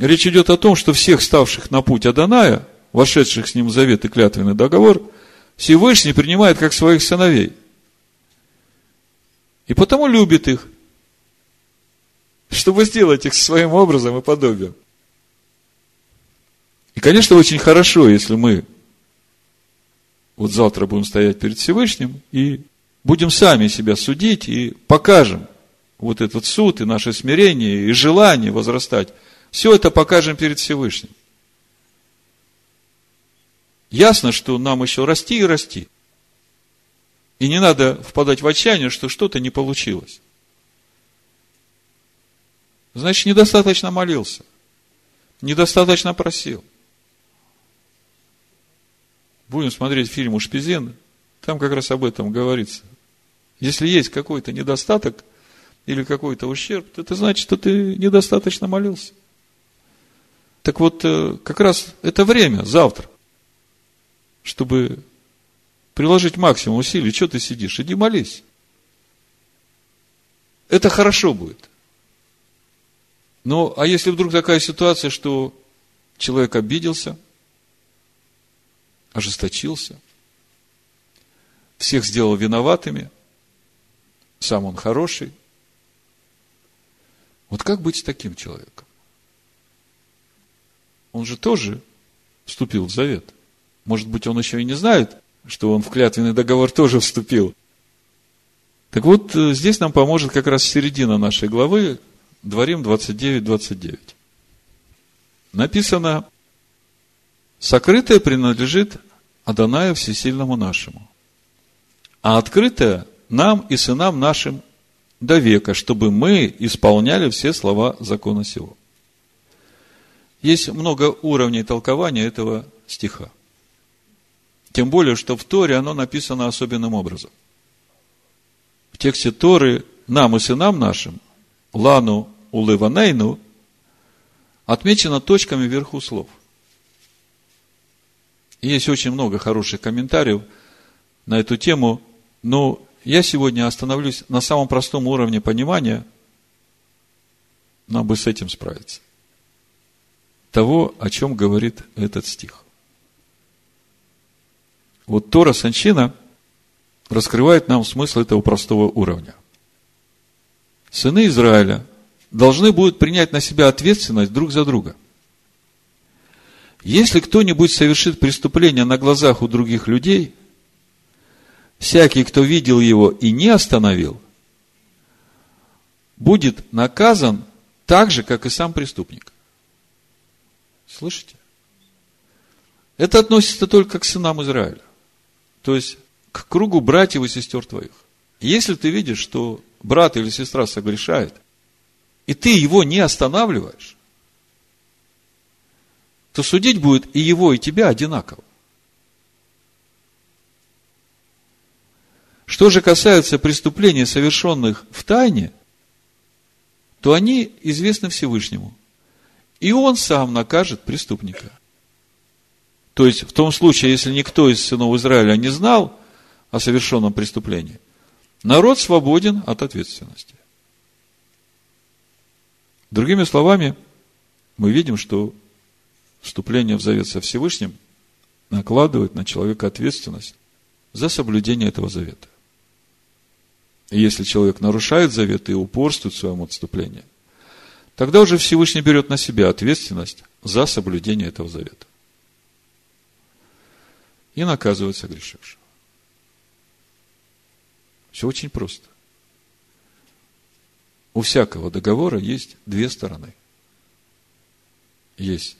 S1: Речь идет о том, что всех ставших на путь Аданая, вошедших с ним в завет и клятвенный договор, Всевышний принимает как своих сыновей. И потому любит их, чтобы сделать их своим образом и подобием. И, конечно, очень хорошо, если мы вот завтра будем стоять перед Всевышним и будем сами себя судить и покажем вот этот суд и наше смирение и желание возрастать. Все это покажем перед Всевышним. Ясно, что нам еще расти и расти. И не надо впадать в отчаяние, что что-то не получилось. Значит, недостаточно молился. Недостаточно просил. Будем смотреть фильм у Шпизена. Там как раз об этом говорится. Если есть какой-то недостаток или какой-то ущерб, то это значит, что ты недостаточно молился. Так вот, э, как раз это время, завтра, чтобы приложить максимум усилий. Что ты сидишь? Иди молись. Это хорошо будет. Но, а если вдруг такая ситуация, что человек обиделся, ожесточился, всех сделал виноватыми, сам он хороший. Вот как быть с таким человеком? Он же тоже вступил в завет. Может быть, он еще и не знает, что он в клятвенный договор тоже вступил. Так вот, э, здесь нам поможет как раз середина нашей главы, Дворим 29-29. Написано, Сокрытое принадлежит Адонаю Всесильному нашему, а открытое нам и сынам нашим до века, чтобы мы исполняли все слова закона сего. Есть много уровней толкования этого стиха. Тем более, что в Торе оно написано особенным образом. В тексте Торы нам и сынам нашим, Лану Улыванейну, отмечено точками вверху слов. Есть очень много хороших комментариев на эту тему, но я сегодня остановлюсь на самом простом уровне понимания, нам бы с этим справиться. Того, о чем говорит этот стих. Вот Тора Санчина раскрывает нам смысл этого простого уровня. Сыны Израиля должны будут принять на себя ответственность друг за друга – если кто-нибудь совершит преступление на глазах у других людей, всякий, кто видел его и не остановил, будет наказан так же, как и сам преступник. Слышите? Это относится только к сынам Израиля. То есть, к кругу братьев и сестер твоих. Если ты видишь, что брат или сестра согрешает, и ты его не останавливаешь, то судить будет и его, и тебя одинаково. Что же касается преступлений, совершенных в тайне, то они известны Всевышнему. И он сам накажет преступника. То есть, в том случае, если никто из сынов Израиля не знал о совершенном преступлении, народ свободен от ответственности. Другими словами, мы видим, что вступление в завет со Всевышним накладывает на человека ответственность за соблюдение этого завета. И если человек нарушает завет и упорствует в своем отступлении, тогда уже Всевышний берет на себя ответственность за соблюдение этого завета. И наказывает согрешившего. Все очень просто. У всякого договора есть две стороны. Есть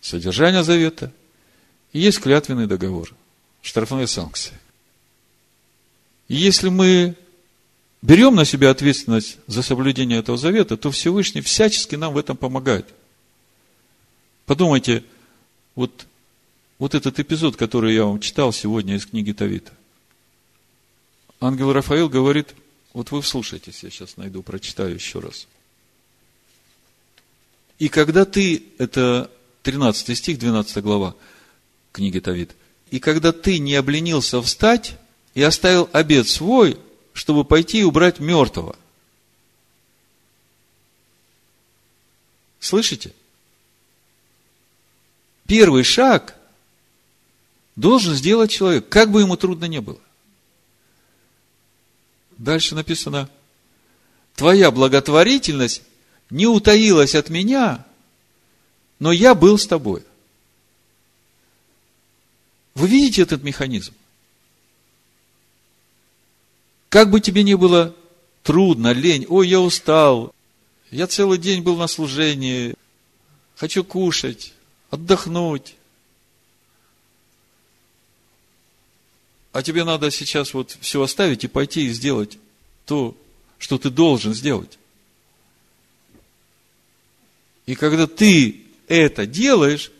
S1: содержание завета, и есть клятвенный договор, штрафные санкции. И если мы берем на себя ответственность за соблюдение этого завета, то Всевышний всячески нам в этом помогает. Подумайте, вот вот этот эпизод, который я вам читал сегодня из книги Тавита. Ангел Рафаил говорит, вот вы вслушайтесь, я сейчас найду, прочитаю еще раз. И когда ты, это 13 стих, 12 глава книги Тавит, и когда ты не обленился встать и оставил обед свой, чтобы пойти и убрать мертвого. Слышите? Первый шаг должен сделать человек, как бы ему трудно не было. Дальше написано, твоя благотворительность не утаилась от меня, но я был с тобой. Вы видите этот механизм? Как бы тебе ни было трудно, лень, ой, я устал, я целый день был на служении, хочу кушать, отдохнуть. А тебе надо сейчас вот все оставить и пойти и сделать то, что ты должен сделать. И когда ты это делаешь,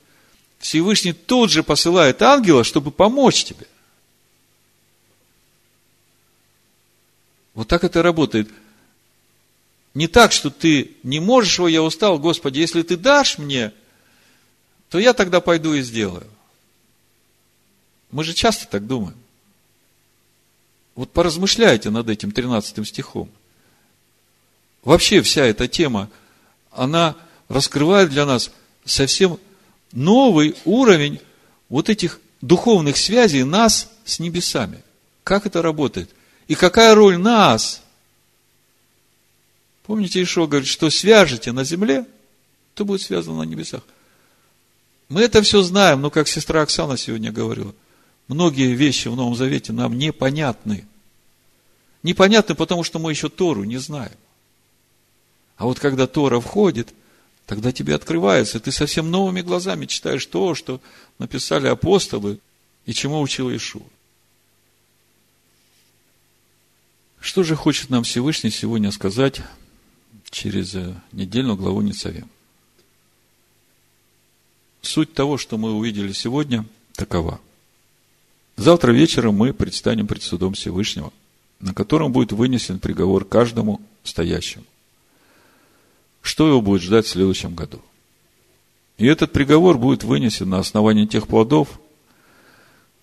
S1: Всевышний тут же посылает ангела, чтобы помочь тебе. Вот так это работает. Не так, что ты не можешь его, я устал, Господи, если ты дашь мне, то я тогда пойду и сделаю. Мы же часто так думаем. Вот поразмышляйте над этим 13 стихом. Вообще вся эта тема, она раскрывает для нас совсем новый уровень вот этих духовных связей нас с небесами. Как это работает? И какая роль нас? Помните, Ишо говорит, что свяжете на земле, то будет связано на небесах. Мы это все знаем, но как сестра Оксана сегодня говорила, многие вещи в Новом Завете нам непонятны. Непонятны, потому что мы еще Тору не знаем. А вот когда Тора входит, тогда тебе открывается, ты совсем новыми глазами читаешь то, что написали апостолы и чему учил Ишу. Что же хочет нам Всевышний сегодня сказать через э, недельную главу Ницаве? Суть того, что мы увидели сегодня, такова. Завтра вечером мы предстанем пред судом Всевышнего, на котором будет вынесен приговор каждому стоящему. Что его будет ждать в следующем году? И этот приговор будет вынесен на основании тех плодов,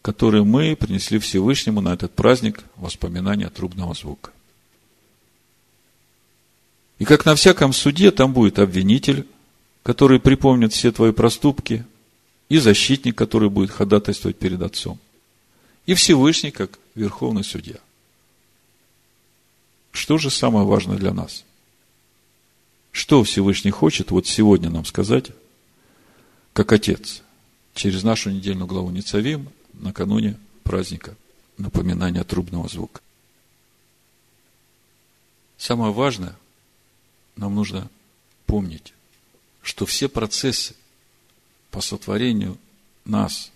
S1: которые мы принесли Всевышнему на этот праздник воспоминания трубного звука. И как на всяком суде, там будет обвинитель, который припомнит все твои проступки, и защитник, который будет ходатайствовать перед Отцом, и Всевышний, как Верховный Судья. Что же самое важное для нас? Что Всевышний хочет вот сегодня нам сказать, как Отец, через нашу недельную главу Ницавим, накануне праздника напоминания трубного звука. Самое важное, нам нужно помнить, что все процессы по сотворению нас,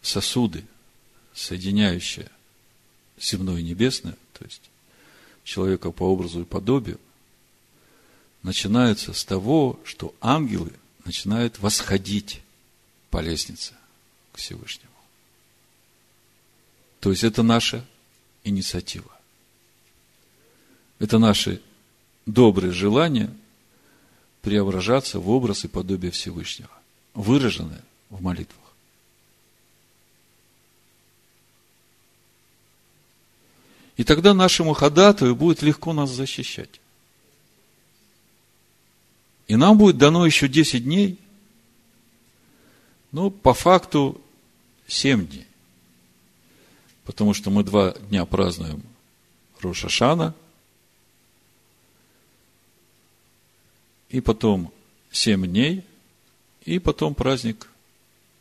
S1: сосуды, соединяющие земное и небесное, то есть человека по образу и подобию, начинаются с того, что ангелы начинают восходить по лестнице к Всевышнему. То есть это наша инициатива. Это наши добрые желания преображаться в образ и подобие Всевышнего, выраженное в молитвах. И тогда нашему ходатаю будет легко нас защищать. И нам будет дано еще 10 дней, ну, по факту 7 дней. Потому что мы два дня празднуем Рошашана, и потом 7 дней, и потом праздник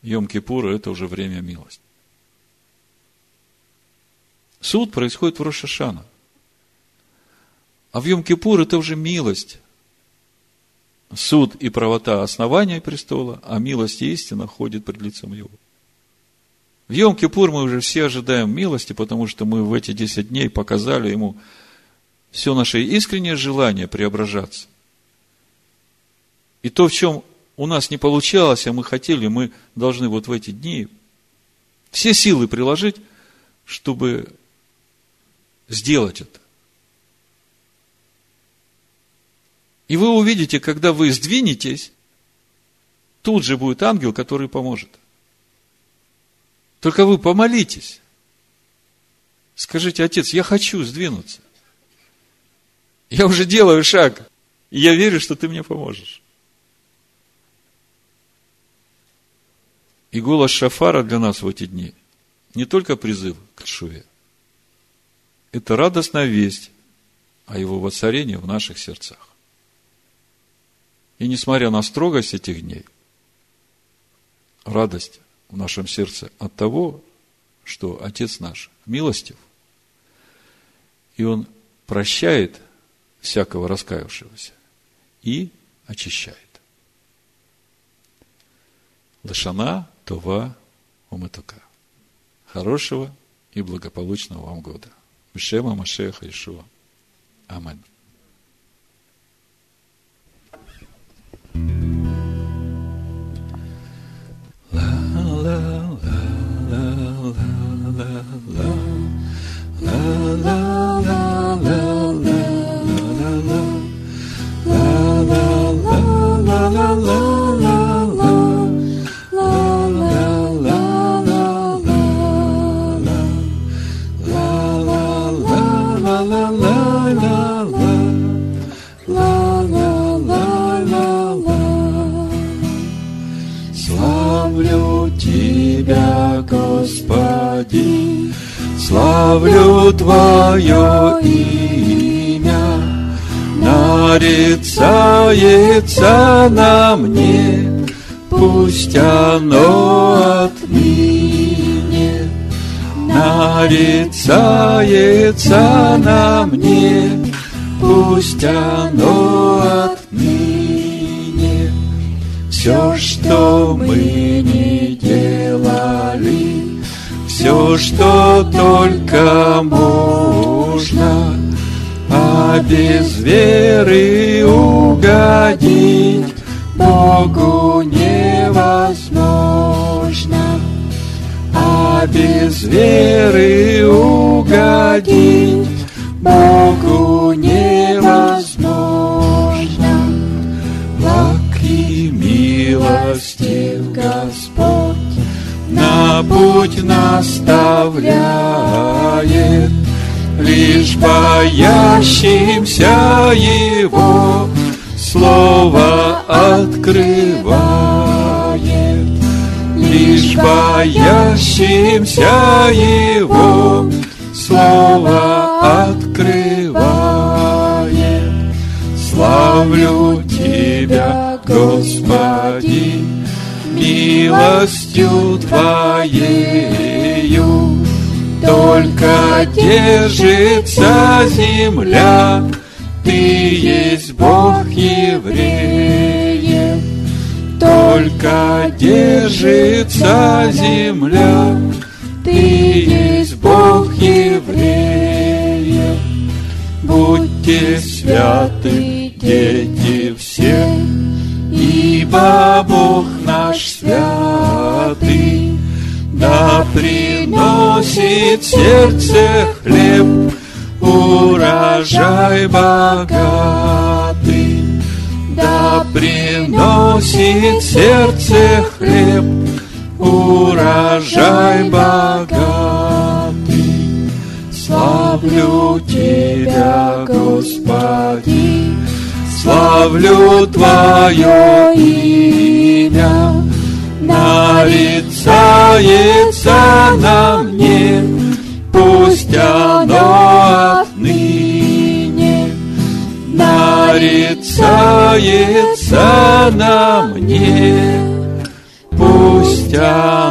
S1: Йом-Кипура, это уже время милости. Суд происходит в Рошашана. А в Йом-Кипур это уже милость. Суд и правота основания престола, а милость и истина ходит пред лицом его. В Йом-Кипур мы уже все ожидаем милости, потому что мы в эти 10 дней показали ему все наше искреннее желание преображаться. И то, в чем у нас не получалось, а мы хотели, мы должны вот в эти дни все силы приложить, чтобы сделать это. И вы увидите, когда вы сдвинетесь, тут же будет ангел, который поможет. Только вы помолитесь. Скажите, отец, я хочу сдвинуться. Я уже делаю шаг, и я верю, что ты мне поможешь. И голос Шафара для нас в эти дни не только призыв к Шуве, это радостная весть о его воцарении в наших сердцах. И несмотря на строгость этих дней, радость в нашем сердце от того, что Отец наш милостив, и Он прощает всякого раскаявшегося и очищает. Лошана Това Уматука. Хорошего и благополучного вам года. Бешема Машеха Ишуа. Аминь.
S2: Твое имя, нарицается на мне, пусть оно отныне нарицается на мне, пусть оно отныне. Все, что мы не делали, все, что только можно, а без веры угодить Богу невозможно. А без веры угодить Богу невозможно. Путь наставляет, Лишь боящимся Его Слово открывает. Лишь боящимся Его Слово открывает. Славлю Тебя, Господи, милостью Твоею только держится земля, Ты есть Бог евреев. Только держится земля, Ты есть Бог евреев. Будьте святы, дети все, Ибо Бог наш святый, да приносит сердце хлеб, урожай богатый. Да приносит сердце хлеб, урожай богатый. Славлю Тебя, Господи, славлю Твое имя, нарицается на мне, пусть оно отныне. Нарицается на мне, пусть оно